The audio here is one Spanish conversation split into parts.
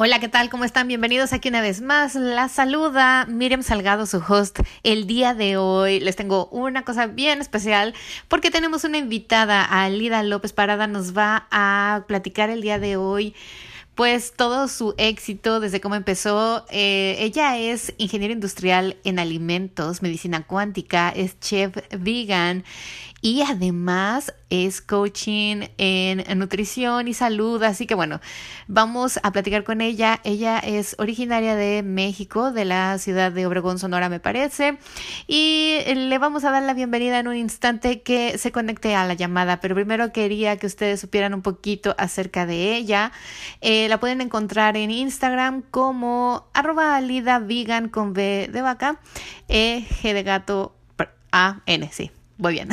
Hola, ¿qué tal? ¿Cómo están? Bienvenidos aquí una vez más. La saluda Miriam Salgado, su host. El día de hoy les tengo una cosa bien especial porque tenemos una invitada, Alida López Parada, nos va a platicar el día de hoy pues todo su éxito desde cómo empezó. Eh, ella es ingeniera industrial en alimentos, medicina cuántica, es chef vegan y además es coaching en nutrición y salud. Así que bueno, vamos a platicar con ella. Ella es originaria de México, de la ciudad de Obregón, Sonora, me parece. Y le vamos a dar la bienvenida en un instante que se conecte a la llamada. Pero primero quería que ustedes supieran un poquito acerca de ella. Eh, la pueden encontrar en Instagram como arroba alida con B de vaca, E, G de gato, A, N, sí muy bien.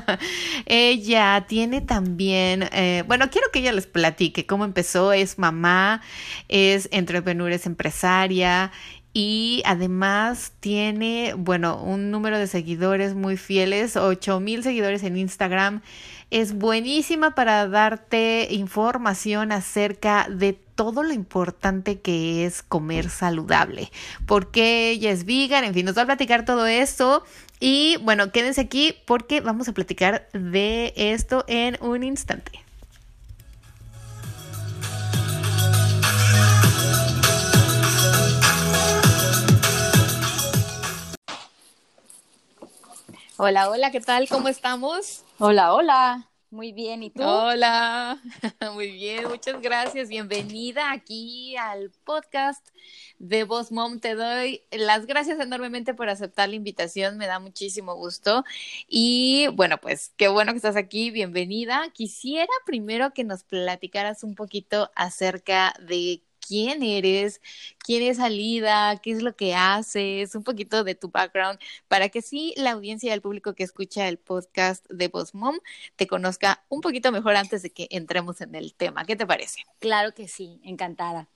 ella tiene también, eh, bueno, quiero que ella les platique cómo empezó. Es mamá, es entrepreneur, es empresaria y además tiene, bueno, un número de seguidores muy fieles, 8 mil seguidores en Instagram. Es buenísima para darte información acerca de todo lo importante que es comer saludable, porque ella es vegan, en fin, nos va a platicar todo esto y bueno, quédense aquí porque vamos a platicar de esto en un instante. Hola, hola, ¿qué tal? ¿Cómo estamos? Hola, hola. Muy bien, ¿y tú? Hola, muy bien, muchas gracias. Bienvenida aquí al podcast de Voz Mom. Te doy las gracias enormemente por aceptar la invitación, me da muchísimo gusto. Y bueno, pues qué bueno que estás aquí, bienvenida. Quisiera primero que nos platicaras un poquito acerca de quién eres, quién es Alida, qué es lo que haces, un poquito de tu background, para que sí la audiencia y el público que escucha el podcast de Boss Mom te conozca un poquito mejor antes de que entremos en el tema. ¿Qué te parece? Claro que sí, encantada.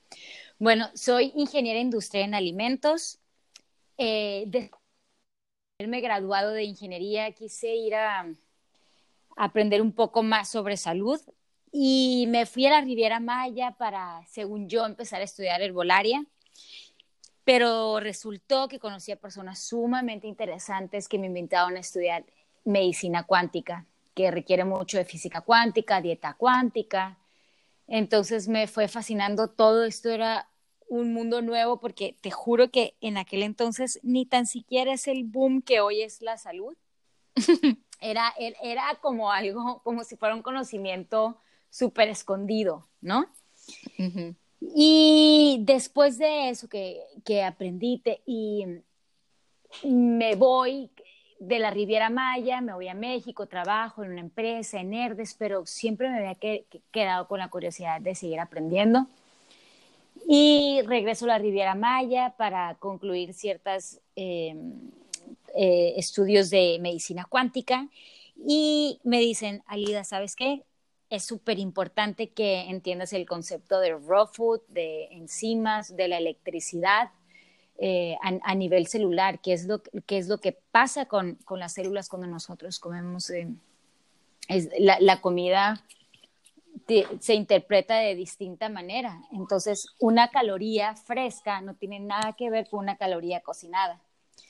Bueno, soy ingeniera industrial en alimentos. Eh, de haberme graduado de ingeniería, quise ir a aprender un poco más sobre salud y me fui a la Riviera Maya para, según yo, empezar a estudiar herbolaria. Pero resultó que conocí a personas sumamente interesantes que me invitaron a estudiar medicina cuántica, que requiere mucho de física cuántica, dieta cuántica. Entonces me fue fascinando todo esto, era un mundo nuevo porque te juro que en aquel entonces ni tan siquiera es el boom que hoy es la salud. era, era como algo, como si fuera un conocimiento súper escondido, ¿no? Y después de eso que, que aprendí y me voy de la Riviera Maya, me voy a México, trabajo en una empresa, en Herdes, pero siempre me había quedado con la curiosidad de seguir aprendiendo. Y regreso a la Riviera Maya para concluir ciertos em, eh, estudios de medicina cuántica. Y me dicen, Alida, ¿sabes qué? Es súper importante que entiendas el concepto de raw food, de enzimas, de la electricidad eh, a, nivel celular, qué es lo, qué es lo que pasa con, con las células cuando nosotros comemos. Eh, es, la, la, comida se interpreta de distinta manera. Entonces, una caloría fresca no tiene nada que ver con una caloría cocinada.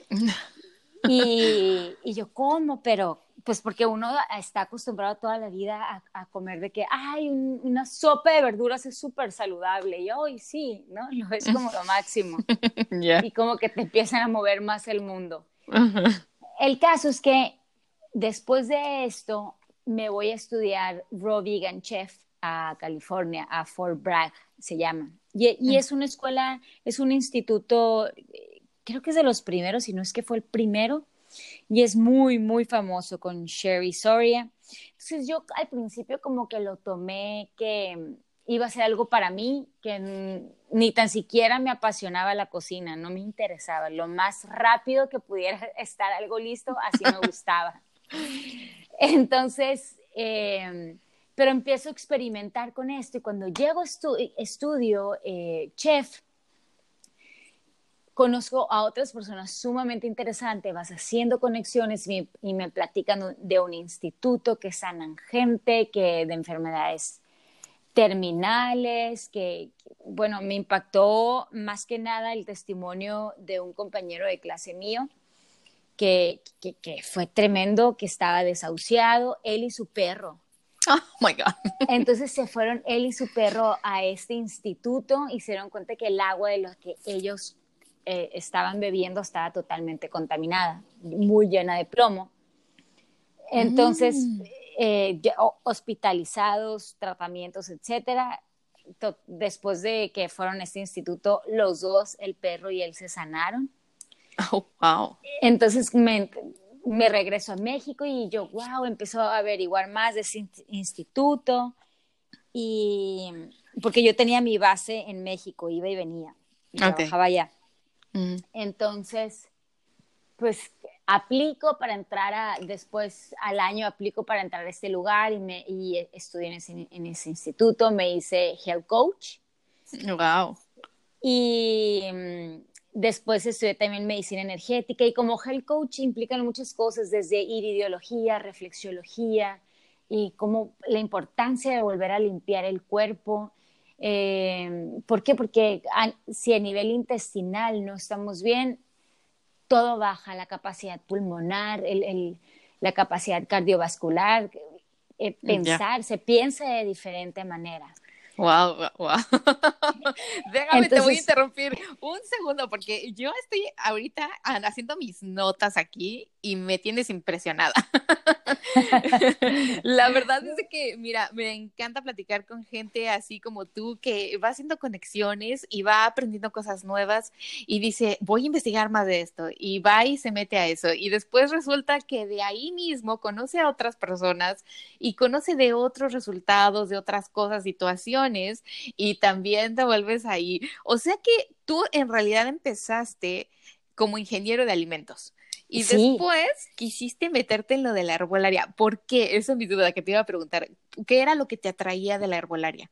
y, y yo como, pero pues porque uno está acostumbrado toda la vida a, comer de que, ay, una sopa de verduras es súper saludable. Y hoy sí, ¿no? Lo es como lo máximo. Y como que te empiezan a mover más el mundo. El caso es que después de esto me voy a estudiar Raw Vegan Chef a California, a Fort Bragg se llama. Y, y mm. es una escuela, es un instituto, creo que es de los primeros, si no es que fue el primero y es muy, muy famoso con Sherry Soria. Entonces yo al principio como que lo tomé que iba a ser algo para mí, que ni tan siquiera me apasionaba la cocina, no me interesaba. Lo más rápido que pudiera estar algo listo, así me gustaba. Entonces, em, pero empiezo a experimentar con esto y cuando llego a estudio eh, chef, conozco a otras personas sumamente interesantes, vas haciendo conexiones y, me platican de un instituto que sanan gente, que de enfermedades terminales, que, bueno, me impactó más que nada el testimonio de un compañero de clase mío, que, que, que fue tremendo, que estaba desahuciado, él y su perro. Oh my God. Entonces se fueron él y su perro a este instituto y se dieron cuenta que el agua de los que ellos eh, estaban bebiendo estaba totalmente contaminada, muy llena de plomo. Entonces, mm. eh, hospitalizados, tratamientos, etcétera. Después de que fueron a este instituto, los dos, el perro y él, se sanaron. Oh, wow. Entonces me, me regreso a México y yo, wow, empezó a averiguar más de ese instituto. Y porque yo tenía mi base en México, iba y venía, y trabajaba allá. Entonces, pues aplico para entrar a, después al año aplico para entrar a este lugar y, me, y estudié en ese, en ese instituto, me hice health coach. Wow. Y mm, después estudié también medicina energética y como health coach implican muchas cosas, desde ir ideología, reflexiología y como la importancia de volver a limpiar el cuerpo eh, ¿Por qué? Porque si a nivel intestinal no estamos bien, todo baja, la capacidad pulmonar, la capacidad cardiovascular, eh, pensar, se piensa de diferente manera. Wow, wow, Déjame, te voy a interrumpir un segundo porque yo estoy ahorita haciendo mis notas aquí y me tienes impresionada. la verdad es que, mira, me encanta platicar con gente así como tú que va haciendo conexiones y va aprendiendo cosas nuevas y dice, voy a investigar más de esto y va y se mete a eso. Y después resulta que de ahí mismo conoce a otras personas y conoce de otros resultados, de otras cosas, situaciones y también te vuelves ahí. O sea que tú en realidad empezaste como ingeniero de alimentos. Y después quisiste meterte en lo de la herbolaria. ¿Por qué? Esa es mi duda que te iba a preguntar. ¿Qué era lo que te atraía de la herbolaria?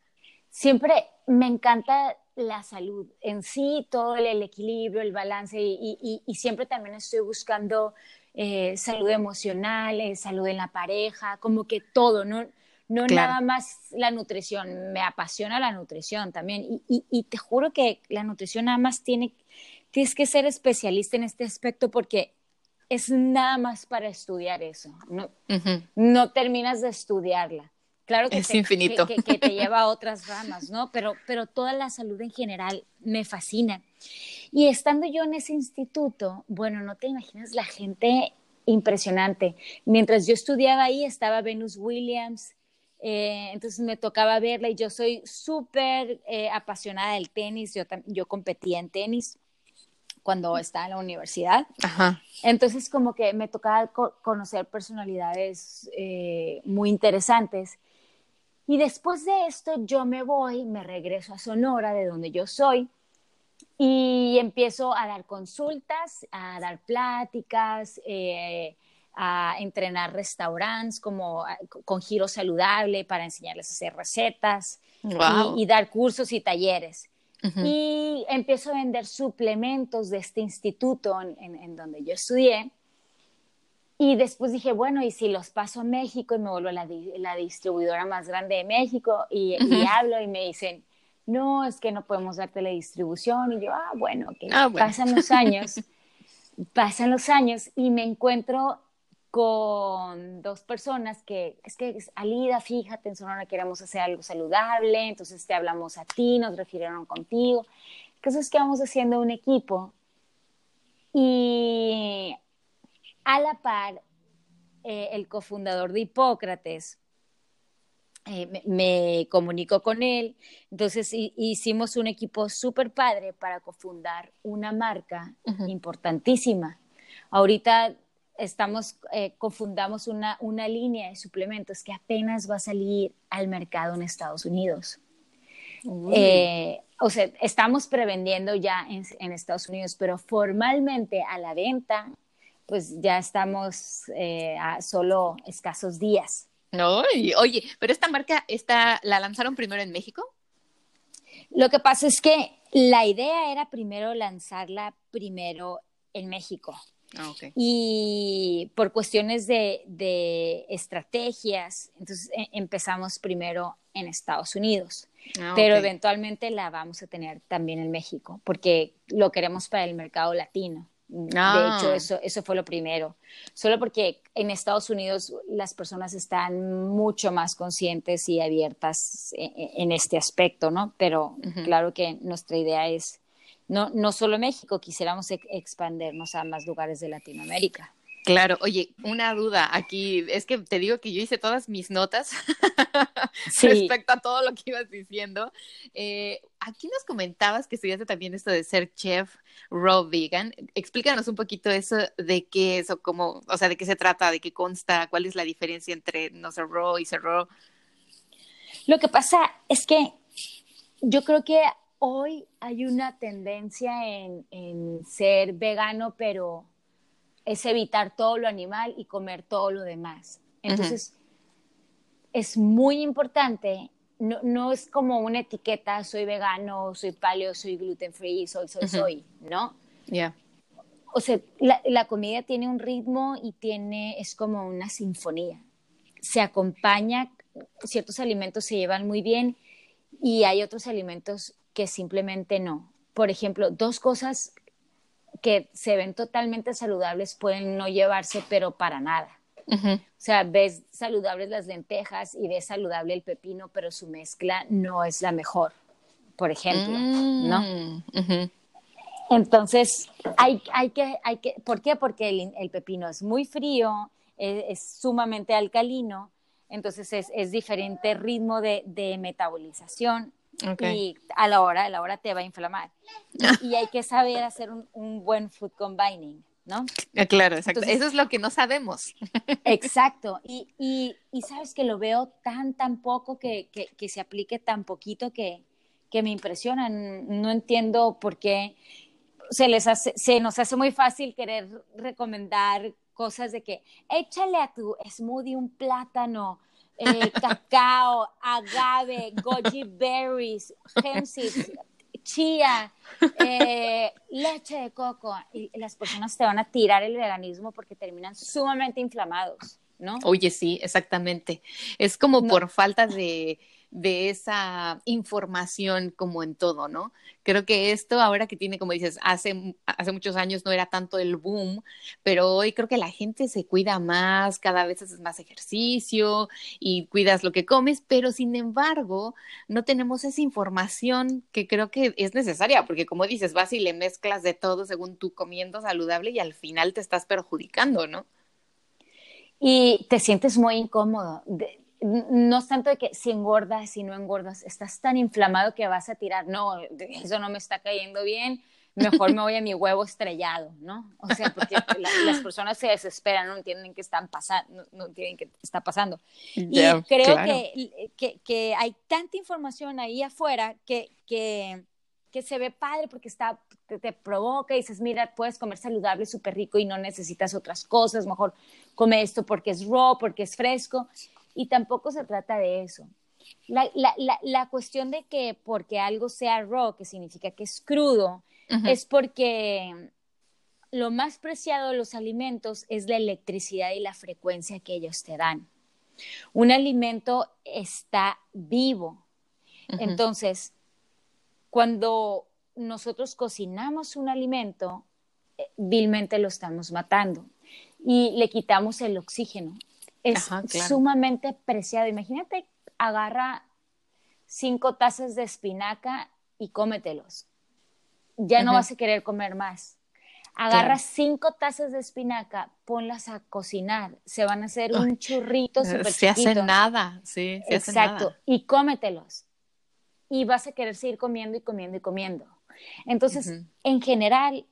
Siempre me encanta la salud en sí, todo el, equilibrio, el balance y, siempre también estoy buscando eh, salud emocional, eh, salud en la pareja, como que todo, no, no nada más la nutrición, me apasiona la nutrición también y, te juro que la nutrición nada más tiene, tienes que ser especialista en este aspecto porque es nada más para estudiar eso, no, no terminas de estudiarla. Claro que, es te, infinito. Que, te lleva a otras ramas, ¿no? Pero, pero toda la salud en general me fascina. Y estando yo en ese instituto, bueno, no te imaginas la gente impresionante. Mientras yo estudiaba ahí estaba Venus Williams, eh, entonces me tocaba verla y yo soy súper eh, apasionada del tenis, yo, yo competía en tenis cuando estaba en la universidad. Entonces como que me tocaba conocer personalidades eh, muy interesantes. Y después de esto yo me voy, me regreso a Sonora, de donde yo soy, y empiezo a dar consultas, a dar pláticas, eh, a entrenar restaurantes como con giro saludable para enseñarles a hacer recetas y, dar cursos y talleres. Y empiezo a vender suplementos de este instituto en, donde yo estudié. Y después dije, bueno, ¿y si los paso a México y me vuelvo la, la distribuidora más grande de México? Y, hablo y me dicen, no, es que no podemos darte la distribución. Y yo, ah, bueno, que ah, pasan los años, pasan los años y me encuentro con dos personas que es que Alida, fíjate, en Sonora queremos hacer algo saludable, entonces te hablamos a ti, nos refirieron contigo. Entonces es que vamos haciendo un equipo y a la par eh, el cofundador de Hipócrates eh, me, comunicó con él, entonces hicimos un equipo súper padre para cofundar una marca importantísima. Ahorita estamos, eh, confundamos una, una línea de suplementos que apenas va a salir al mercado en Estados Unidos. Eh, o sea, estamos prevendiendo ya en, en, Estados Unidos, pero formalmente a la venta, pues ya estamos eh, a solo escasos días. No, oye, pero esta marca está, la lanzaron primero en México. Lo que pasa es que la idea era primero lanzarla primero en México. Ah, y por cuestiones de, estrategias, entonces e, empezamos primero en Estados Unidos, ah, pero eventualmente la vamos a tener también en México, porque lo queremos para el mercado latino. De ah. hecho, eso, eso fue lo primero. Solo porque en Estados Unidos las personas están mucho más conscientes y abiertas e, e, en, este aspecto, ¿no? Pero claro que nuestra idea es no, no solo México, quisiéramos expandernos a más lugares de Latinoamérica. Claro, oye, una duda aquí, es que te digo que yo hice todas mis notas respecto a todo lo que ibas diciendo. Eh, aquí nos comentabas que estudiaste también esto de ser chef raw vegan. Explícanos un poquito eso de qué es o cómo, o sea, de qué se trata, de qué consta, cuál es la diferencia entre no ser raw y ser raw. Lo que pasa es que yo creo que hoy hay una tendencia en, ser vegano, pero es evitar todo lo animal y comer todo lo demás. Entonces, es muy importante, no, es como una etiqueta, soy vegano, soy paleo, soy gluten free, soy, soy, soy, ¿no? Ya. O sea, la, la, comida tiene un ritmo y tiene, es como una sinfonía. Se acompaña, ciertos alimentos se llevan muy bien y hay otros alimentos que simplemente no. Por ejemplo, dos cosas que se ven totalmente saludables pueden no llevarse, pero para nada. O sea, ves saludables las lentejas y ves saludable el pepino, pero su mezcla no es la mejor, por ejemplo, ¿no? Mm, Entonces, hay, hay, que, hay que, ¿por qué? Porque el, pepino es muy frío, es, sumamente alcalino, entonces es, es diferente ritmo de, de metabolización, y a la hora, a la hora te va a inflamar. y hay que saber hacer un, buen food combining, ¿no? Ah, claro, exacto. Eso es lo que no sabemos. exacto. Y, y, y, sabes que lo veo tan, tan poco que, que, que se aplique tan poquito que, que me impresiona. No entiendo por qué se, les hace, se nos hace muy fácil querer recomendar cosas de que échale a tu smoothie un plátano, eh, cacao, agave, goji berries, hemp chía, eh, leche de coco. Y las personas te van a tirar el veganismo porque terminan sumamente inflamados, ¿no? Oye, sí, exactamente. Es como por falta de de esa información como en todo, ¿no? Creo que esto ahora que tiene, como dices, hace, hace muchos años no era tanto el boom, pero hoy creo que la gente se cuida más, cada vez haces más ejercicio y cuidas lo que comes, pero sin embargo no tenemos esa información que creo que es necesaria, porque como dices, vas y le mezclas de todo según tú comiendo saludable y al final te estás perjudicando, ¿no? Y te sientes muy incómodo no es tanto de que si engordas, si no engordas, estás tan inflamado que vas a tirar, no, eso no me está cayendo bien, mejor me voy a mi huevo estrellado, ¿no? O sea, porque las personas se desesperan, no entienden qué están pasando, no, entienden qué está pasando. Y creo que, que, hay tanta información ahí afuera que, que, que se ve padre porque está, te, te, provoca y dices, mira, puedes comer saludable, súper rico y no necesitas otras cosas, mejor come esto porque es raw, porque es fresco y tampoco se trata de eso. La, la, la, cuestión de que porque algo sea raw, que significa que es crudo, es porque lo más preciado de los alimentos es la electricidad y la frecuencia que ellos te dan. Un alimento está vivo. Entonces, cuando nosotros cocinamos un alimento, eh, vilmente lo estamos matando y le quitamos el oxígeno es sumamente preciado. Imagínate, agarra cinco tazas de espinaca y cómetelos. Ya no vas a querer comer más. Agarra cinco tazas de espinaca, ponlas a cocinar. Se van a hacer un churrito súper Se hace nada, sí. Se Exacto. Y cómetelos. Y vas a querer seguir comiendo y comiendo y comiendo. Entonces, en general,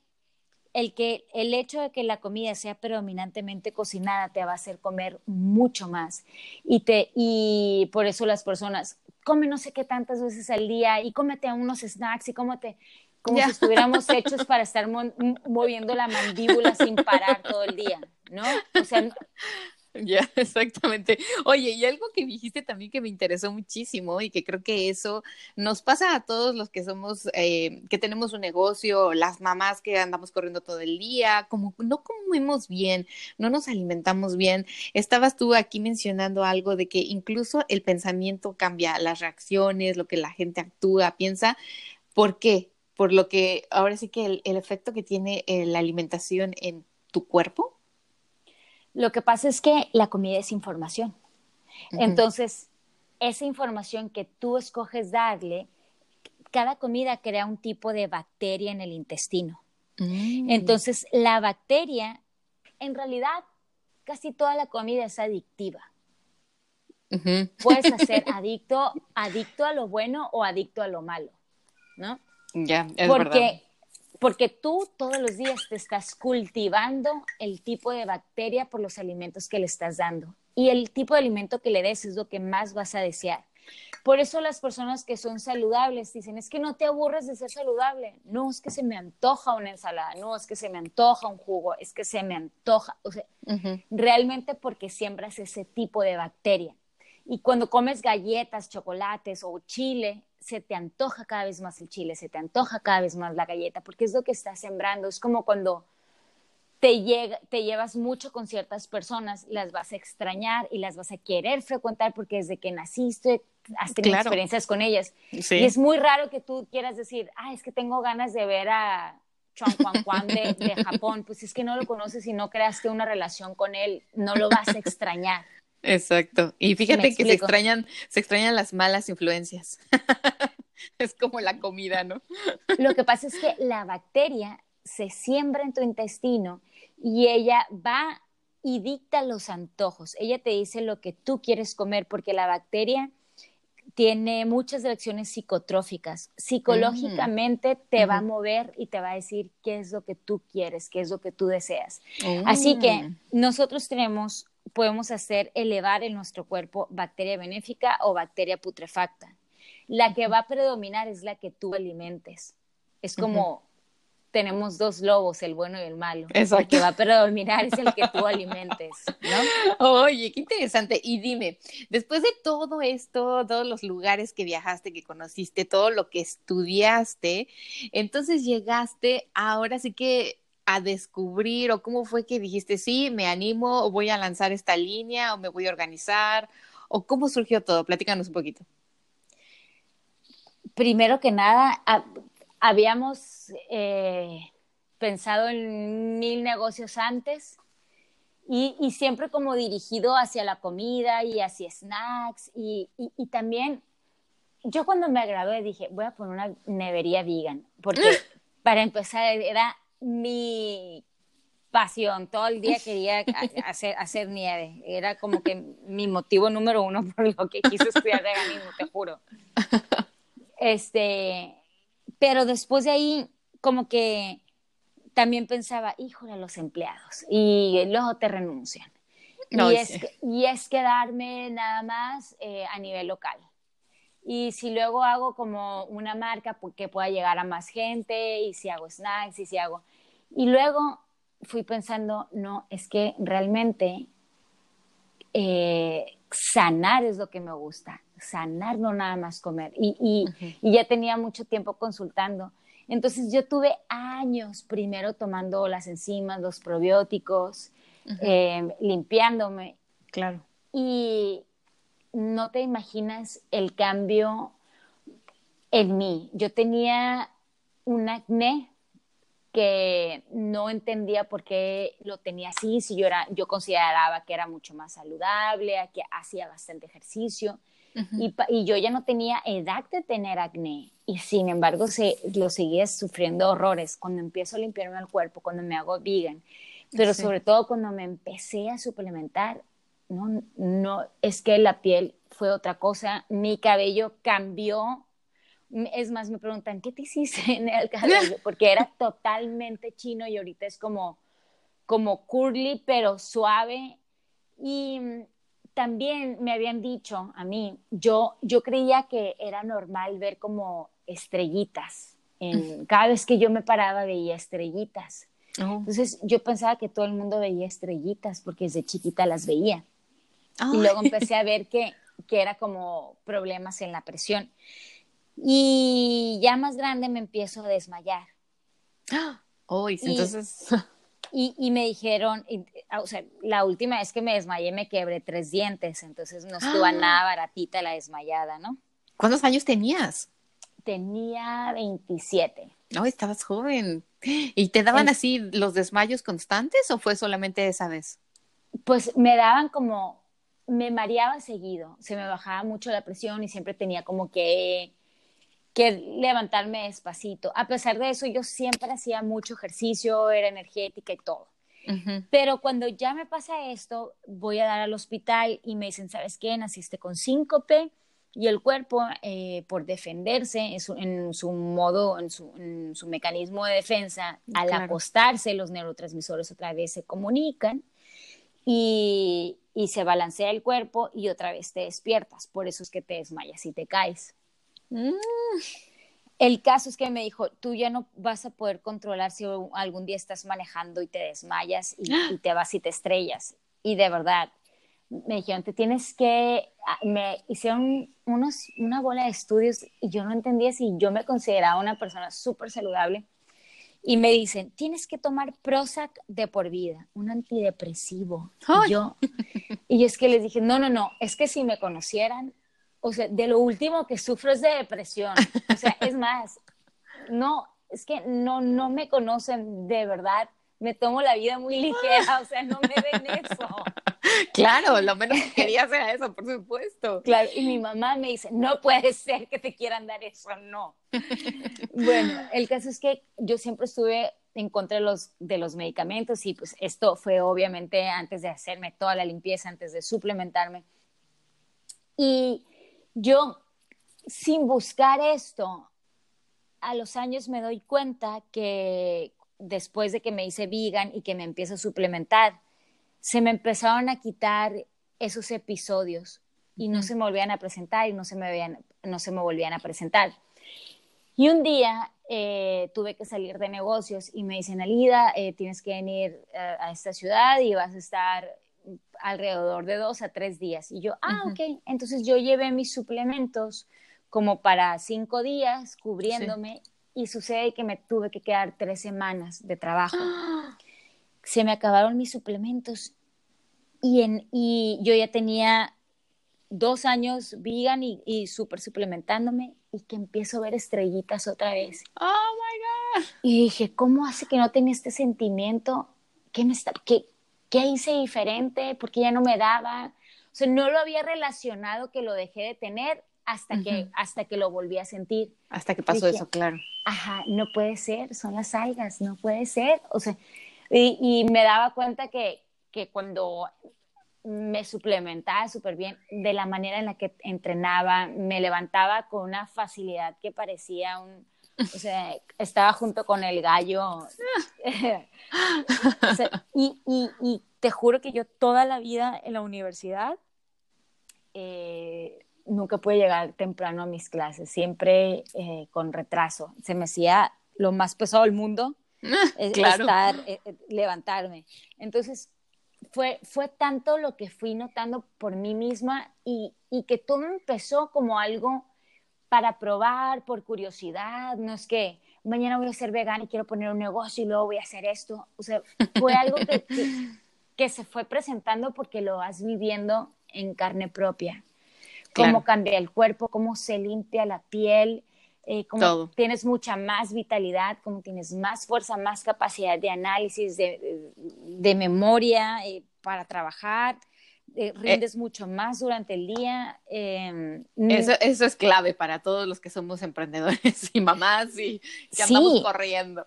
el que el hecho de que la comida sea predominantemente cocinada te va a hacer comer mucho más y te y por eso las personas come no sé qué tantas veces al día y cómete unos snacks y cómete como si estuviéramos hechos para estar moviendo la mandíbula sin parar todo el día, ¿no? O sea, Ya, exactamente. Oye, y algo que dijiste también que me interesó muchísimo y que creo que eso nos pasa a todos los que somos, eh, que tenemos un negocio, las mamás que andamos corriendo todo el día, como no comemos bien, no nos alimentamos bien. Estabas tú aquí mencionando algo de que incluso el pensamiento cambia, las reacciones, lo que la gente actúa, piensa. ¿Por qué? Por lo que ahora sí que el, efecto que tiene eh, la alimentación en tu cuerpo lo que pasa es que la comida es información. Entonces, esa información que tú escoges darle, cada comida crea un tipo de bacteria en el intestino. Mm. Entonces, la bacteria, en realidad, casi toda la comida es adictiva. Puedes hacer adicto, adicto a lo bueno o adicto a lo malo, ¿no? Ya, es Porque porque tú todos los días te estás cultivando el tipo de bacteria por los alimentos que le estás dando. Y el tipo de alimento que le des es lo que más vas a desear. Por eso las personas que son saludables dicen, es que no te aburres de ser saludable. No, es que se me antoja una ensalada, no, es que se me antoja un jugo, es que se me antoja. O sea, realmente porque siembras ese tipo de bacteria. Y cuando comes galletas, chocolates o chile, se te antoja cada vez más el chile, se te antoja cada vez más la galleta, porque es lo que estás sembrando. Es como cuando te, llega, te llevas mucho con ciertas personas, las vas a extrañar y las vas a querer frecuentar porque desde que naciste has tenido experiencias con ellas. Y es muy raro que tú quieras decir, ah, es que tengo ganas de ver a Chuan Juan Juan de, de Japón. Pues es que no lo conoces y no creaste una relación con él, no lo vas a extrañar. Exacto. Y fíjate que se extrañan, se extrañan las malas influencias. es como la comida, ¿no? Lo que pasa es que la bacteria se siembra en tu intestino y ella va y dicta los antojos. Ella te dice lo que tú quieres comer porque la bacteria tiene muchas reacciones psicotróficas. Psicológicamente te va a mover y te va a decir qué es lo que tú quieres, qué es lo que tú deseas. Así que mm. nosotros tenemos podemos hacer elevar en nuestro cuerpo bacteria benéfica o bacteria putrefacta. La que va a predominar es la que tú alimentes. Es como tenemos dos lobos, el bueno y el malo. Exacto. El que va a predominar es el que tú alimentes, ¿no? Oye, qué interesante. Y dime, después de todo esto, todos los lugares que viajaste, que conociste, todo lo que estudiaste, entonces llegaste, ahora sí que a descubrir o cómo fue que dijiste, sí, me animo o voy a lanzar esta línea o me voy a organizar o cómo surgió todo? Platícanos un poquito. Primero que nada, habíamos eh, pensado en mil negocios antes y, y, siempre como dirigido hacia la comida y hacia snacks y, y, también yo cuando me gradué dije, voy a poner una nevería vegan, porque para empezar era mi pasión. Todo el día quería hacer, hacer nieve. Era como que mi motivo número uno por lo que quise estudiar veganismo, te juro. Este, pero después de ahí, como que también pensaba, híjole, los empleados. Y luego te renuncian. y, es, y es quedarme nada más eh, a nivel local. Y si luego hago como una marca pues, que pueda llegar a más gente, y si hago snacks, y si hago... Y luego fui pensando, no, es que realmente eh, sanar es lo que me gusta, sanar no nada más comer. Y, ya tenía mucho tiempo consultando. Entonces yo tuve años primero tomando las enzimas, los probióticos, eh, limpiándome. Claro. Y no te imaginas el cambio en mí. Yo tenía un acné que no entendía por qué lo tenía así, si yo, era, yo consideraba que era mucho más saludable, que hacía bastante ejercicio. y, y, yo ya no tenía edad de tener acné y sin embargo se, lo seguía sufriendo horrores cuando empiezo a limpiarme el cuerpo, cuando me hago vegan, pero sobre todo cuando me empecé a suplementar, no, no, es que la piel fue otra cosa, mi cabello cambió Es más, me preguntan, ¿qué te hiciste en el cabello? Porque era totalmente chino y ahorita es como, como curly, pero suave. Y también me habían dicho a mí, yo, yo creía que era normal ver como estrellitas. En, cada vez que yo me paraba veía estrellitas. Oh. Entonces yo pensaba que todo el mundo veía estrellitas porque desde chiquita las veía. Y luego empecé a ver que, que era como problemas en la presión. Y ya más grande me empiezo a desmayar. Oh, entonces... Y, y, me dijeron, ah, o sea, la última vez que me desmayé me quebré tres dientes, entonces no estuvo nada baratita la desmayada, ¿no? ¿Cuántos años tenías? Tenía 27. No, estabas joven. ¿Y te daban así los desmayos constantes o fue solamente esa vez? Pues me daban como, me mareaba seguido, se me bajaba mucho la presión y siempre tenía como que que levantarme despacito. A pesar de eso, yo siempre hacía mucho ejercicio, era energética y todo. Pero cuando ya me pasa esto, voy a dar al hospital y me dicen, ¿sabes qué? Naciste con síncope y el cuerpo, eh, por defenderse en su, modo, en su, mecanismo de defensa, al acostarse, los neurotransmisores otra vez se comunican y, y se balancea el cuerpo y otra vez te despiertas. Por eso es que te desmayas y te caes. Mm. El caso es que me dijo, tú ya no vas a poder controlar si algún día estás manejando y te desmayas y, te vas y te estrellas. Y de verdad, me dijeron, te tienes que, ah, me hicieron unos, una bola de estudios y yo no entendía si yo me consideraba una persona súper saludable. Y me dicen, tienes que tomar Prozac de por vida, un antidepresivo. Y yo, y es que les dije, no, no, no, es que si me conocieran, o sea, de lo último que sufro es de depresión. O sea, es más, no, es que no, no me conocen de verdad. Me tomo la vida muy ligera, o sea, no me ven eso. Claro, lo menos que quería hacer eso, por supuesto. Claro, y mi mamá me dice, no puede ser que te quieran dar eso, no. Bueno, el caso es que yo siempre estuve en contra de los, de los medicamentos y pues esto fue obviamente antes de hacerme toda la limpieza, antes de suplementarme. Y yo, sin buscar esto, a los años me doy cuenta que después de que me hice vegan y que me empiezo a suplementar, se me empezaron a quitar esos episodios y no se me volvían a presentar y no se me, no se me volvían a presentar. Y un día eh, tuve que salir de negocios y me dicen, Alida, eh, tienes que venir eh, a esta ciudad y vas a estar alrededor de dos a tres días. Y yo, ah, ok. Entonces yo llevé mis suplementos como para cinco días cubriéndome y sucede que me tuve que quedar tres semanas de trabajo. Se me acabaron mis suplementos y, en, y yo ya tenía dos años vegan y, y súper suplementándome y que empiezo a ver estrellitas otra vez. Oh my God. Y dije, ¿cómo hace que no tenga este sentimiento? ¿Qué me está, qué, ¿qué hice diferente? ¿Por qué ya no me daba? O sea, no lo había relacionado que lo dejé de tener hasta, que, hasta que lo volví a sentir. Hasta que pasó eso, claro. Ajá, no puede ser, son las algas, no puede ser. O sea, y, me daba cuenta que, que cuando me suplementaba súper bien de la manera en la que entrenaba, me levantaba con una facilidad que parecía un, o sea, estaba junto con el gallo. y, y, y, te juro que yo toda la vida en la universidad eh, nunca pude llegar temprano a mis clases, siempre eh, con retraso. Se me hacía lo más pesado del mundo eh, estar, levantarme. Entonces, fue, fue tanto lo que fui notando por mí misma y, y que todo empezó como algo para probar, por curiosidad, no es que mañana voy a ser vegana y quiero poner un negocio y luego voy a hacer esto. O sea, fue algo que, que, se fue presentando porque lo vas viviendo en carne propia. Cómo cambia el cuerpo, cómo se limpia la piel, eh, cómo tienes mucha más vitalidad, cómo tienes más fuerza, más capacidad de análisis, de, de memoria eh, para trabajar. Eh, rindes mucho más durante el día. Em, eso, eso, es clave para todos los que somos emprendedores y mamás y que andamos corriendo.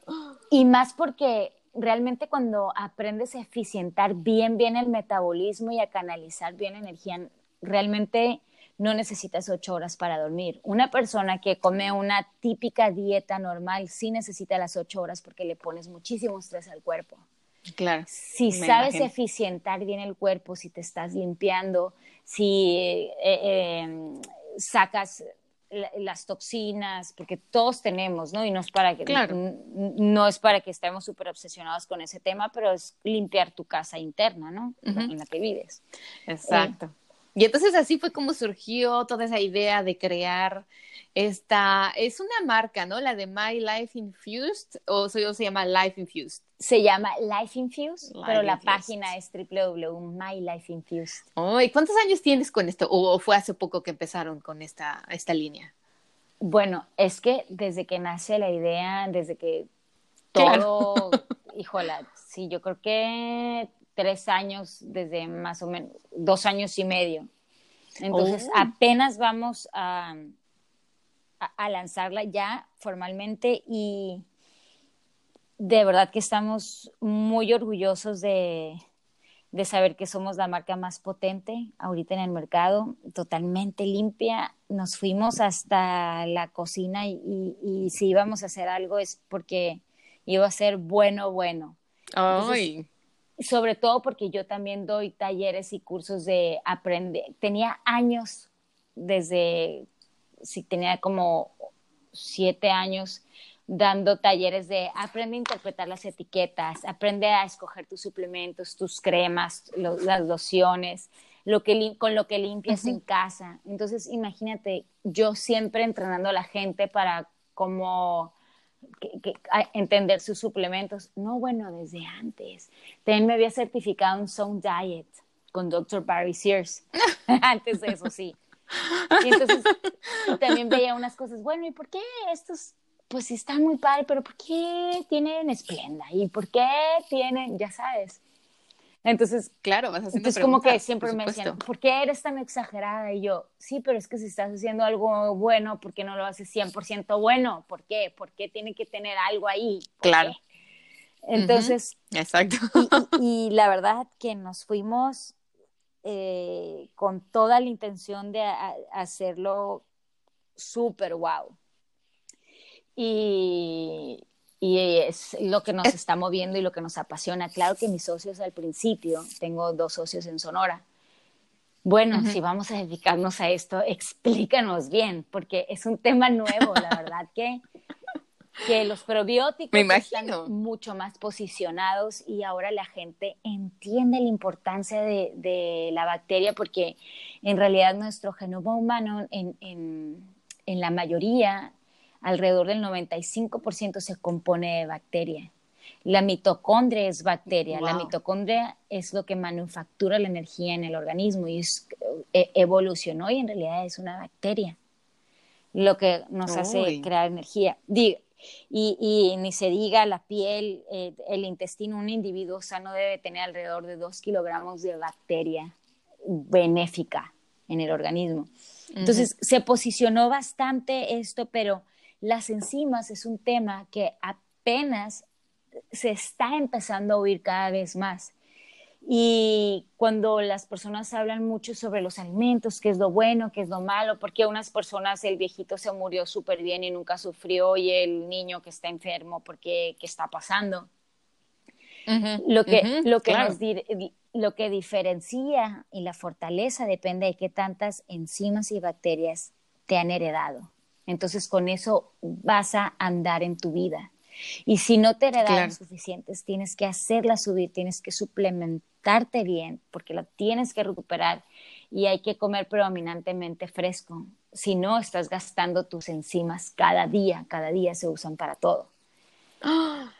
Y más porque realmente cuando aprendes a eficientar bien, bien el metabolismo y a canalizar bien energía, realmente no necesitas ocho horas para dormir. Una persona que come una típica dieta normal sí necesita las ocho horas porque le pones muchísimo estrés al cuerpo. Claro. Si sabes eficientar bien el cuerpo, si te estás limpiando, si eh, eh, sacas las toxinas, porque todos tenemos, ¿no? Y no es para que no es para que estemos súper obsesionados con ese tema, pero es limpiar tu casa interna, ¿no? En la que vives. Exacto. Y entonces así fue como surgió toda esa idea de crear esta, es una marca, ¿no? La de My Life Infused, o, se llama Life Infused. Se llama Life Infused, pero la página es www.mylifeinfused. Oh, ¿Y cuántos años tienes con esto? ¿O fue hace poco que empezaron con esta, esta línea? Bueno, es que desde que nace la idea, desde que todo, híjola, sí, yo creo que tres años, desde más o menos, dos años y medio. Entonces, oh. apenas vamos a, a lanzarla ya formalmente y de verdad que estamos muy orgullosos de, saber que somos la marca más potente ahorita en el mercado, totalmente limpia. Nos fuimos hasta la cocina y, si íbamos a hacer algo es porque iba a ser bueno, bueno. Sobre todo porque yo también doy talleres y cursos de aprender. Tenía años desde, si tenía como siete años dando talleres de aprende a interpretar las etiquetas, aprende a escoger tus suplementos, tus cremas, las lociones, lo que con lo que limpias en casa. Entonces, imagínate, yo siempre entrenando a la gente para cómo entender sus suplementos. No, bueno, desde antes. También me había certificado en Sound Diet con Dr. Barry Sears. antes de eso, sí. Entonces también veía unas cosas, bueno, ¿y por qué estos pues sí está muy padre, pero ¿por qué tienen esplenda? ¿Y por qué tienen, ya sabes? Entonces, claro, vas haciendo entonces como que siempre me decían, ¿por qué eres tan exagerada? Y yo, sí, pero es que si estás haciendo algo bueno, ¿por qué no lo haces 100% bueno? ¿Por qué? ¿Por qué tiene que tener algo ahí? Claro. Entonces, exacto. Y, la verdad que nos fuimos eh, con toda la intención de hacerlo súper wow y, es lo que nos está moviendo y lo que nos apasiona. Claro que mis socios al principio, tengo dos socios en Sonora. Bueno, si vamos a dedicarnos a esto, explícanos bien, porque es un tema nuevo, la verdad que, que los probióticos están mucho más posicionados y ahora la gente entiende la importancia de, de la bacteria porque en realidad nuestro genoma humano en, en, en la mayoría alrededor del 95% se compone de bacteria. La mitocondria es bacteria. La mitocondria es lo que manufactura la energía en el organismo y e, evolucionó y en realidad es una bacteria lo que nos hace crear energía. y, ni se diga la piel, eh, el intestino, un individuo sano debe tener alrededor de 2 kilogramos de bacteria benéfica en el organismo. Entonces, se posicionó bastante esto, pero las enzimas es un tema que apenas se está empezando a oír cada vez más. Y cuando las personas hablan mucho sobre los alimentos, qué es lo bueno, qué es lo malo, porque unas personas el viejito se murió súper bien y nunca sufrió y el niño que está enfermo, porque qué está pasando. lo que, lo, que lo que diferencia y la fortaleza depende de qué tantas enzimas y bacterias te han heredado. Entonces con eso vas a andar en tu vida. Y si no te heredaron suficientes, tienes que hacerla subir, tienes que suplementarte bien, porque la tienes que recuperar y hay que comer predominantemente fresco. Si no, estás gastando tus enzimas cada día, cada día se usan para todo. ¡Ah!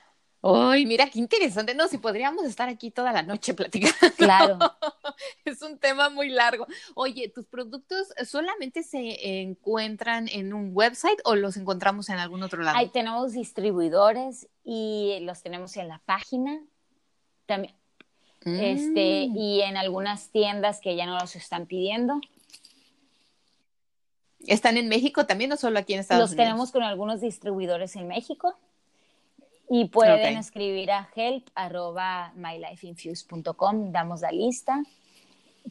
Ay, mira qué interesante. No, si podríamos estar aquí toda la noche platicando. Claro. es un tema muy largo. Oye, ¿tus productos solamente se encuentran en un website o los encontramos en algún otro lado? Ahí tenemos distribuidores y los tenemos en la página. También. Este, mm. y en algunas tiendas que ya no los están pidiendo. ¿Están en México también o solo aquí en Estados Unidos? Los tenemos con algunos distribuidores en México. Y pueden escribir a help arroba mylifeinfuse.com, damos la lista.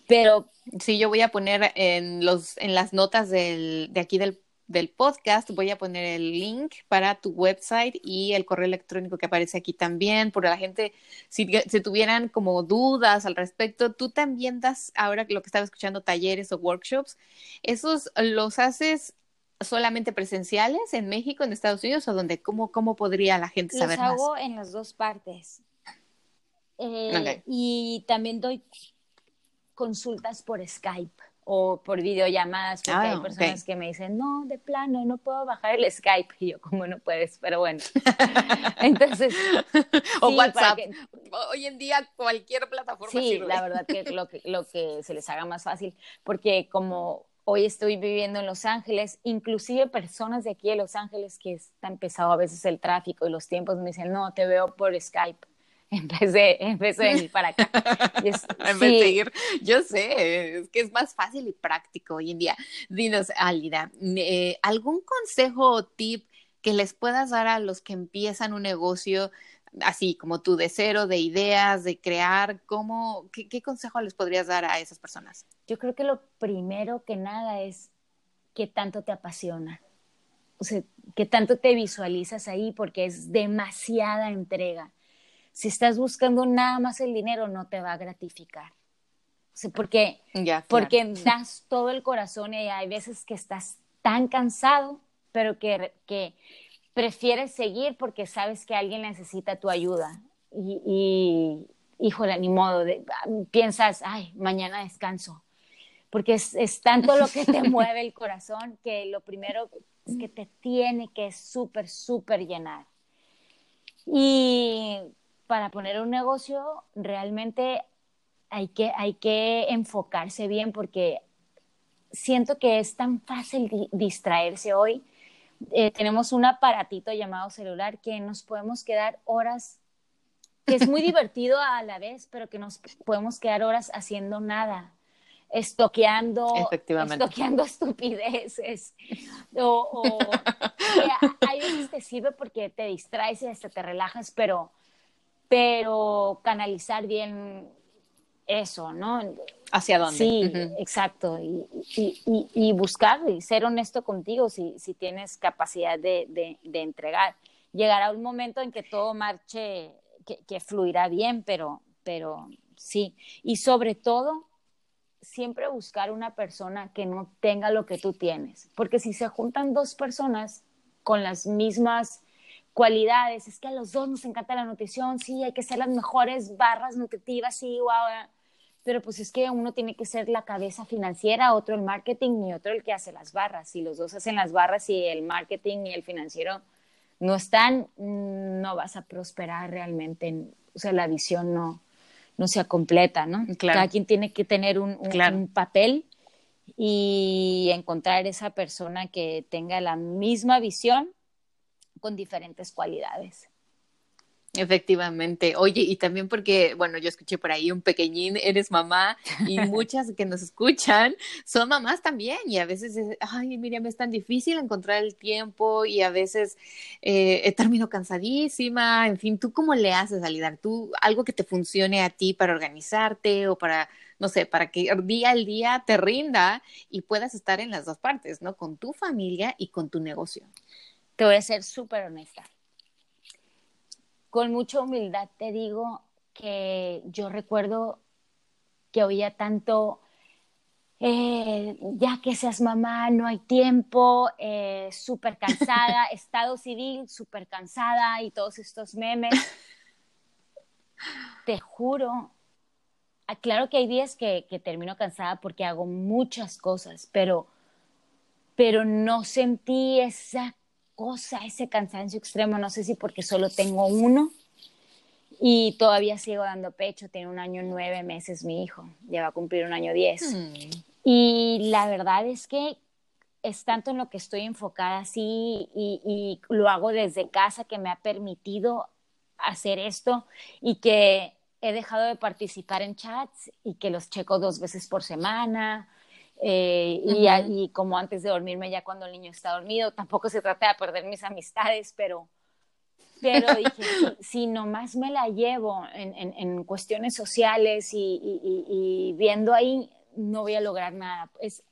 Pero sí, yo voy a poner en los en las notas del, de aquí del del podcast voy a poner el link para tu website y el correo electrónico que aparece aquí también, por la gente, si, si, tuvieran como dudas al respecto, tú también das, ahora lo que estaba escuchando, talleres o workshops, ¿esos los haces solamente presenciales en México, en Estados Unidos o donde? ¿Cómo, cómo podría la gente saber los hago en las dos partes. Eh, y también doy consultas por Skype o por videollamadas, porque hay ah, personas que me dicen, no, de plano, no puedo bajar el Skype. Y yo, ¿cómo no puedes? Pero bueno. Entonces. o WhatsApp. Hoy en día cualquier plataforma. Sí, la verdad que lo, que lo que se les haga más fácil, porque como hoy estoy viviendo en Los Ángeles, inclusive personas de aquí de Los Ángeles que está empezado a veces el tráfico y los tiempos me dicen, no, te veo por Skype en vez de, en vez de ir para acá. en vez de ir, yo sé, es que es más fácil y práctico hoy en día. Dinos, Alida, eh, ¿algún consejo o tip que les puedas dar a los que empiezan un negocio así como tú, de cero, de ideas, de crear? ¿Cómo, qué, qué consejo les podrías dar a esas personas? Yo creo que lo primero que nada es que tanto te apasiona. O sea, que tanto te visualizas ahí porque es demasiada entrega si estás buscando nada más el dinero, no te va a gratificar. porque, porque das todo el corazón y hay veces que estás tan cansado, pero que, que prefieres seguir porque sabes que alguien necesita tu ayuda. Y, y híjole, ni modo, piensas, ay, mañana descanso. Porque es, es tanto lo que te mueve el corazón que lo primero es que te tiene que súper, súper llenar. Y para poner un negocio realmente hay que, hay que enfocarse bien porque siento que es tan fácil distraerse hoy. Eh, tenemos un aparatito llamado celular que nos podemos quedar horas, que es muy divertido a la vez, pero que nos podemos quedar horas haciendo nada, estoqueando, estoqueando estupideces. O, o hay veces te sirve porque te distraes y hasta te relajas, pero pero canalizar bien eso, ¿no? ¿Hacia dónde? Sí, exacto. Y, y, y, buscar y ser honesto contigo si, si tienes capacidad de, de, de, entregar. Llegará un momento en que todo marche, que, que, fluirá bien, pero, pero sí. Y sobre todo, siempre buscar una persona que no tenga lo que tú tienes. Porque si se juntan dos personas con las mismas cualidades, es que a los dos nos encanta la nutrición, sí, hay que ser las mejores barras nutritivas, sí, wow, pero pues es que uno tiene que ser la cabeza financiera, otro el marketing y otro el que hace las barras. Si los dos hacen las barras y el marketing y el financiero no están, no vas a prosperar realmente, o sea, la visión no, no sea completa, ¿no? Cada quien tiene que tener un, un papel y encontrar esa persona que tenga la misma visión con diferentes cualidades. Efectivamente. Oye, y también porque, bueno, yo escuché por ahí un pequeñín, eres mamá, y muchas que nos escuchan son mamás también, y a veces, es, ay, Miriam, es tan difícil encontrar el tiempo, y a veces eh, termino cansadísima, en fin, ¿tú cómo le haces, Alidar? ¿Tú algo que te funcione a ti para organizarte o para, no sé, para que día al día te rinda y puedas estar en las dos partes, ¿no? Con tu familia y con tu negocio. Te voy a ser súper honesta. Con mucha humildad te digo que yo recuerdo que oía tanto, eh, ya que seas mamá, no hay tiempo, eh, súper cansada, estado civil, súper cansada y todos estos memes. Te juro, claro que hay días que, que termino cansada porque hago muchas cosas, pero, pero no sentí esa cosa, ese cansancio extremo, no sé si porque solo tengo uno y todavía sigo dando pecho, tiene un año nueve meses mi hijo, ya va a cumplir un año diez. Mm. Y la verdad es que es tanto en lo que estoy enfocada así y, y, lo hago desde casa que me ha permitido hacer esto y que he dejado de participar en chats y que los checo dos veces por semana eh, y, como antes de dormirme, ya cuando el niño está dormido, tampoco se trata de perder mis amistades, pero, pero dije, si, nomás me la llevo en, en, cuestiones sociales y, y, viendo ahí, no voy a lograr nada. Es,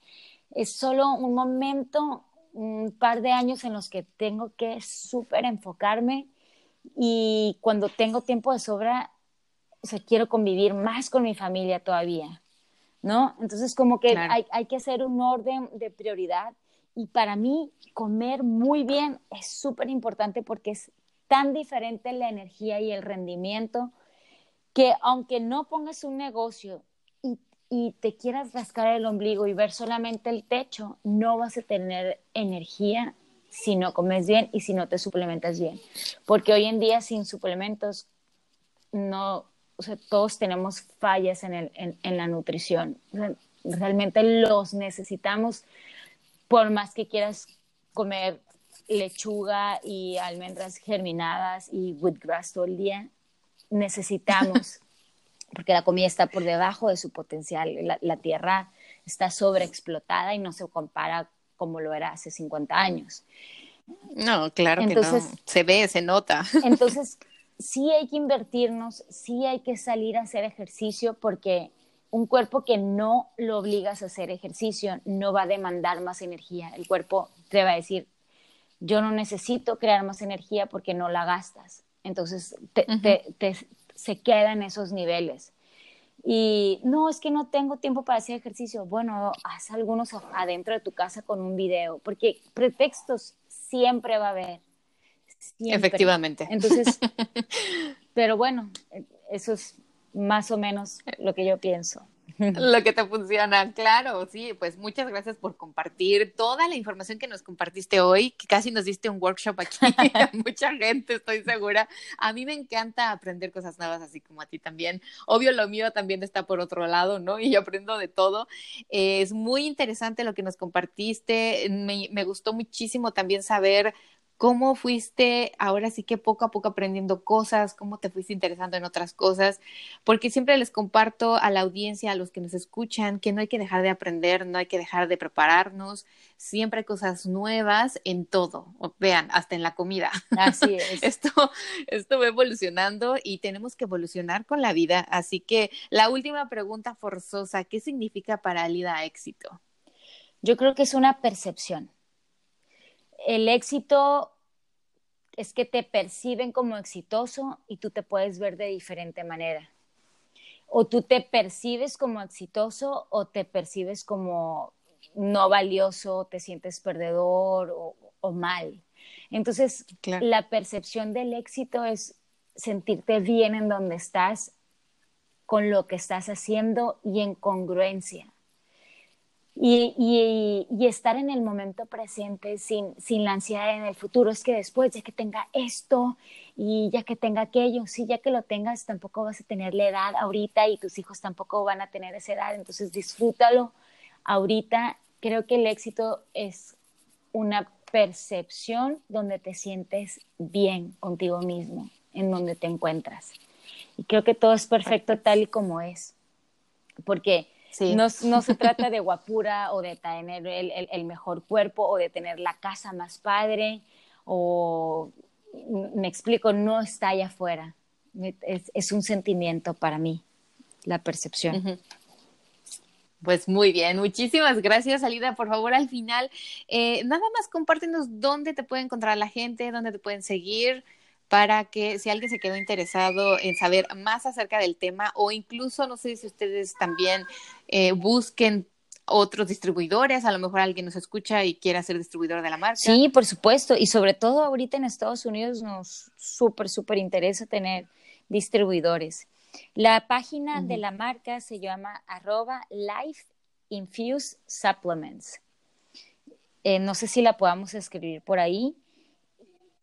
es solo un momento, un par de años en los que tengo que súper enfocarme y cuando tengo tiempo de sobra, o sea, quiero convivir más con mi familia todavía, ¿no? Entonces, como que hay, hay que hacer un orden de prioridad y para mí comer muy bien es súper importante porque es tan diferente la energía y el rendimiento que aunque no pongas un negocio y, y, te quieras rascar el ombligo y ver solamente el techo, no vas a tener energía si no comes bien y si no te suplementas bien. Porque hoy en día sin suplementos no, o sea, todos tenemos fallas en, el, en, en la nutrición. realmente los necesitamos por más que quieras comer lechuga y almendras germinadas y wheatgrass todo el día, necesitamos, porque la comida está por debajo de su potencial, la, tierra está sobreexplotada y no se compara como lo era hace 50 años. No, claro que no. Se ve, se nota. Entonces, sí hay que invertirnos, sí hay que salir a hacer ejercicio porque un cuerpo que no lo obligas a hacer ejercicio no va a demandar más energía. El cuerpo te va a decir, yo no necesito crear más energía porque no la gastas. Entonces se queda en esos niveles. Y no, es que no tengo tiempo para hacer ejercicio. Bueno, haz algunos adentro de tu casa con un video, porque pretextos siempre va a haber. Efectivamente. Entonces, pero bueno, eso es más o menos lo que yo pienso. Lo que te funciona, claro, sí, pues muchas gracias por compartir toda la información que nos compartiste hoy, que casi nos diste un workshop aquí a mucha gente, estoy segura. A mí me encanta aprender cosas nuevas, así como a ti también. Obvio, lo mío también está por otro lado, ¿no? Y yo aprendo de todo. es muy interesante lo que nos compartiste, me, me gustó muchísimo también saber cómo fuiste ahora sí que poco a poco aprendiendo cosas, cómo te fuiste interesando en otras cosas, porque siempre les comparto a la audiencia, a los que nos escuchan, que no hay que dejar de aprender, no hay que dejar de prepararnos, siempre hay cosas nuevas en todo, vean, hasta en la comida. Así es. esto, esto va evolucionando y tenemos que evolucionar con la vida, así que la última pregunta forzosa, ¿qué significa para Alida éxito? Yo creo que es una percepción el éxito es que te perciben como exitoso y tú te puedes ver de diferente manera. O tú te percibes como exitoso o te percibes como no valioso, te sientes perdedor o, mal. Entonces, la percepción del éxito es sentirte bien en donde estás, con lo que estás haciendo y en congruencia. Y, estar en el momento presente sin, sin la ansiedad en el futuro. Es que después, ya que tenga esto y ya que tenga aquello, sí, ya que lo tengas, tampoco vas a tener la edad ahorita y tus hijos tampoco van a tener esa edad. Entonces disfrútalo ahorita. Creo que el éxito es una percepción donde te sientes bien contigo mismo, en donde te encuentras. Y creo que todo es perfecto tal y como es. Porque no, no, se trata de guapura o de tener el, el, mejor cuerpo o de tener la casa más padre o, me explico, no está allá afuera. Es, es un sentimiento para mí, la percepción. Pues muy bien, muchísimas gracias, Alida. Por favor, al final, eh, nada más compártenos dónde te puede encontrar la gente, dónde te pueden seguir para que si alguien se quedó interesado en saber más acerca del tema o incluso, no sé si ustedes también eh, busquen otros distribuidores, a lo mejor alguien nos escucha y quiera ser distribuidor de la marca. Sí, por supuesto, y sobre todo ahorita en Estados Unidos nos súper, súper interesa tener distribuidores. La página de la marca se llama arroba Life Infuse Supplements. Eh, no sé si la podamos escribir por ahí.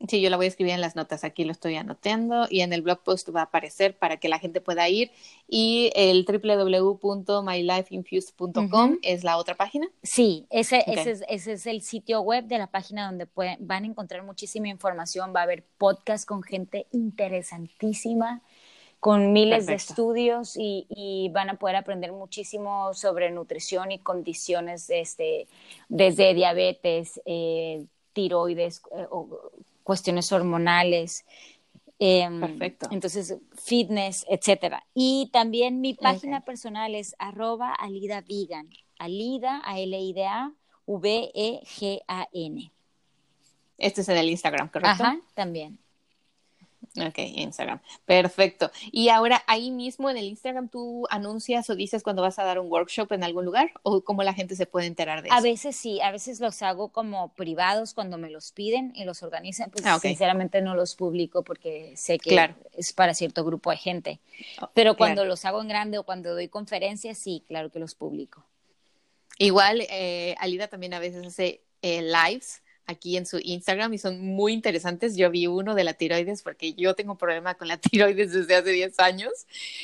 Sí, yo la voy a escribir en las notas, aquí lo estoy anotando y en el blog post va a aparecer para que la gente pueda ir y el www.mylifeinfused.com es la otra página. Sí, ese, ese, es, ese, es, el sitio web de la página donde pueden, van a encontrar muchísima información, va a haber podcast con gente interesantísima con miles de estudios y, y, van a poder aprender muchísimo sobre nutrición y condiciones este, desde diabetes, eh, tiroides, eh, cuestiones hormonales Em, Perfecto. Entonces, fitness, etcétera. Y también mi página personal es arroba alida vegan. Alida, A-L-I-D-A, V-E-G-A-N. Este es en el Instagram, ¿correcto? Ajá, también. Ok, Instagram. Perfecto. Y ahora ahí mismo en el Instagram tú anuncias o dices cuando vas a dar un workshop en algún lugar o cómo la gente se puede enterar de eso. A veces sí, a veces los hago como privados cuando me los piden y los organizan. Pues ah, sinceramente no los publico porque sé que es para cierto grupo de gente. Oh, Pero cuando los hago en grande o cuando doy conferencias, sí, claro que los publico. Igual, eh, Alida también a veces hace eh, lives aquí en su Instagram y son muy interesantes. Yo vi uno de la tiroides porque yo tengo problema con la tiroides desde hace 10 años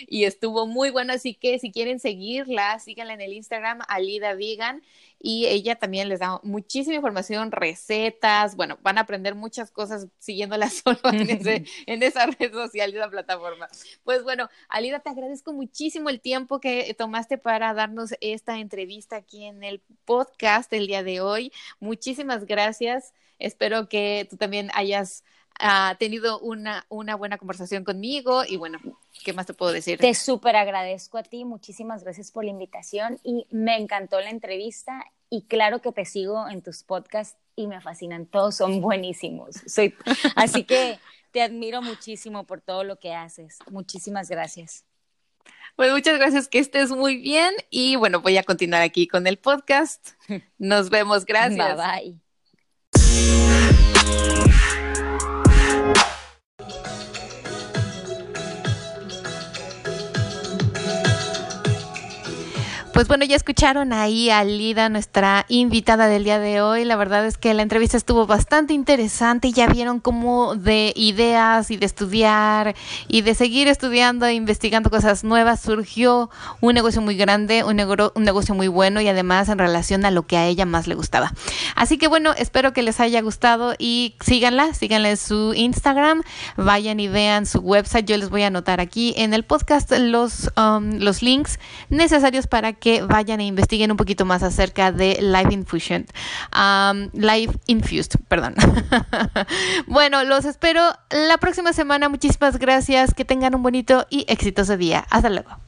y estuvo muy bueno. Así que si quieren seguirla, síganla en el Instagram, Alida Vegan y ella también les da muchísima información, recetas, bueno, van a aprender muchas cosas siguiéndola solo en, ese, en esa red social, esa plataforma. Pues bueno, Alida, te agradezco muchísimo el tiempo que tomaste para darnos esta entrevista aquí en el podcast el día de hoy. Muchísimas gracias. Espero que tú también hayas ha tenido una, una buena conversación conmigo y bueno, ¿qué más te puedo decir? Te súper agradezco a ti, muchísimas gracias por la invitación y me encantó la entrevista y claro que te sigo en tus podcasts y me fascinan, todos son buenísimos. Soy, así que te admiro muchísimo por todo lo que haces. Muchísimas gracias. Pues muchas gracias, que estés muy bien y bueno, voy a continuar aquí con el podcast. Nos vemos, gracias. Bye bye. Pues bueno, ya escucharon ahí a Lida, nuestra invitada del día de hoy. La verdad es que la entrevista estuvo bastante interesante y ya vieron cómo de ideas y de estudiar y de seguir estudiando e investigando cosas nuevas surgió un negocio muy grande, un, un negocio muy bueno y además en relación a lo que a ella más le gustaba. Así que bueno, espero que les haya gustado y síganla, síganla en su Instagram, vayan y vean su website. Yo les voy a anotar aquí en el podcast los, um, los links necesarios para que que vayan e investiguen un poquito más acerca de Live Infusion. Live Infused, perdón. bueno, los espero la próxima semana. Muchísimas gracias. Que tengan un bonito y exitoso día. Hasta luego.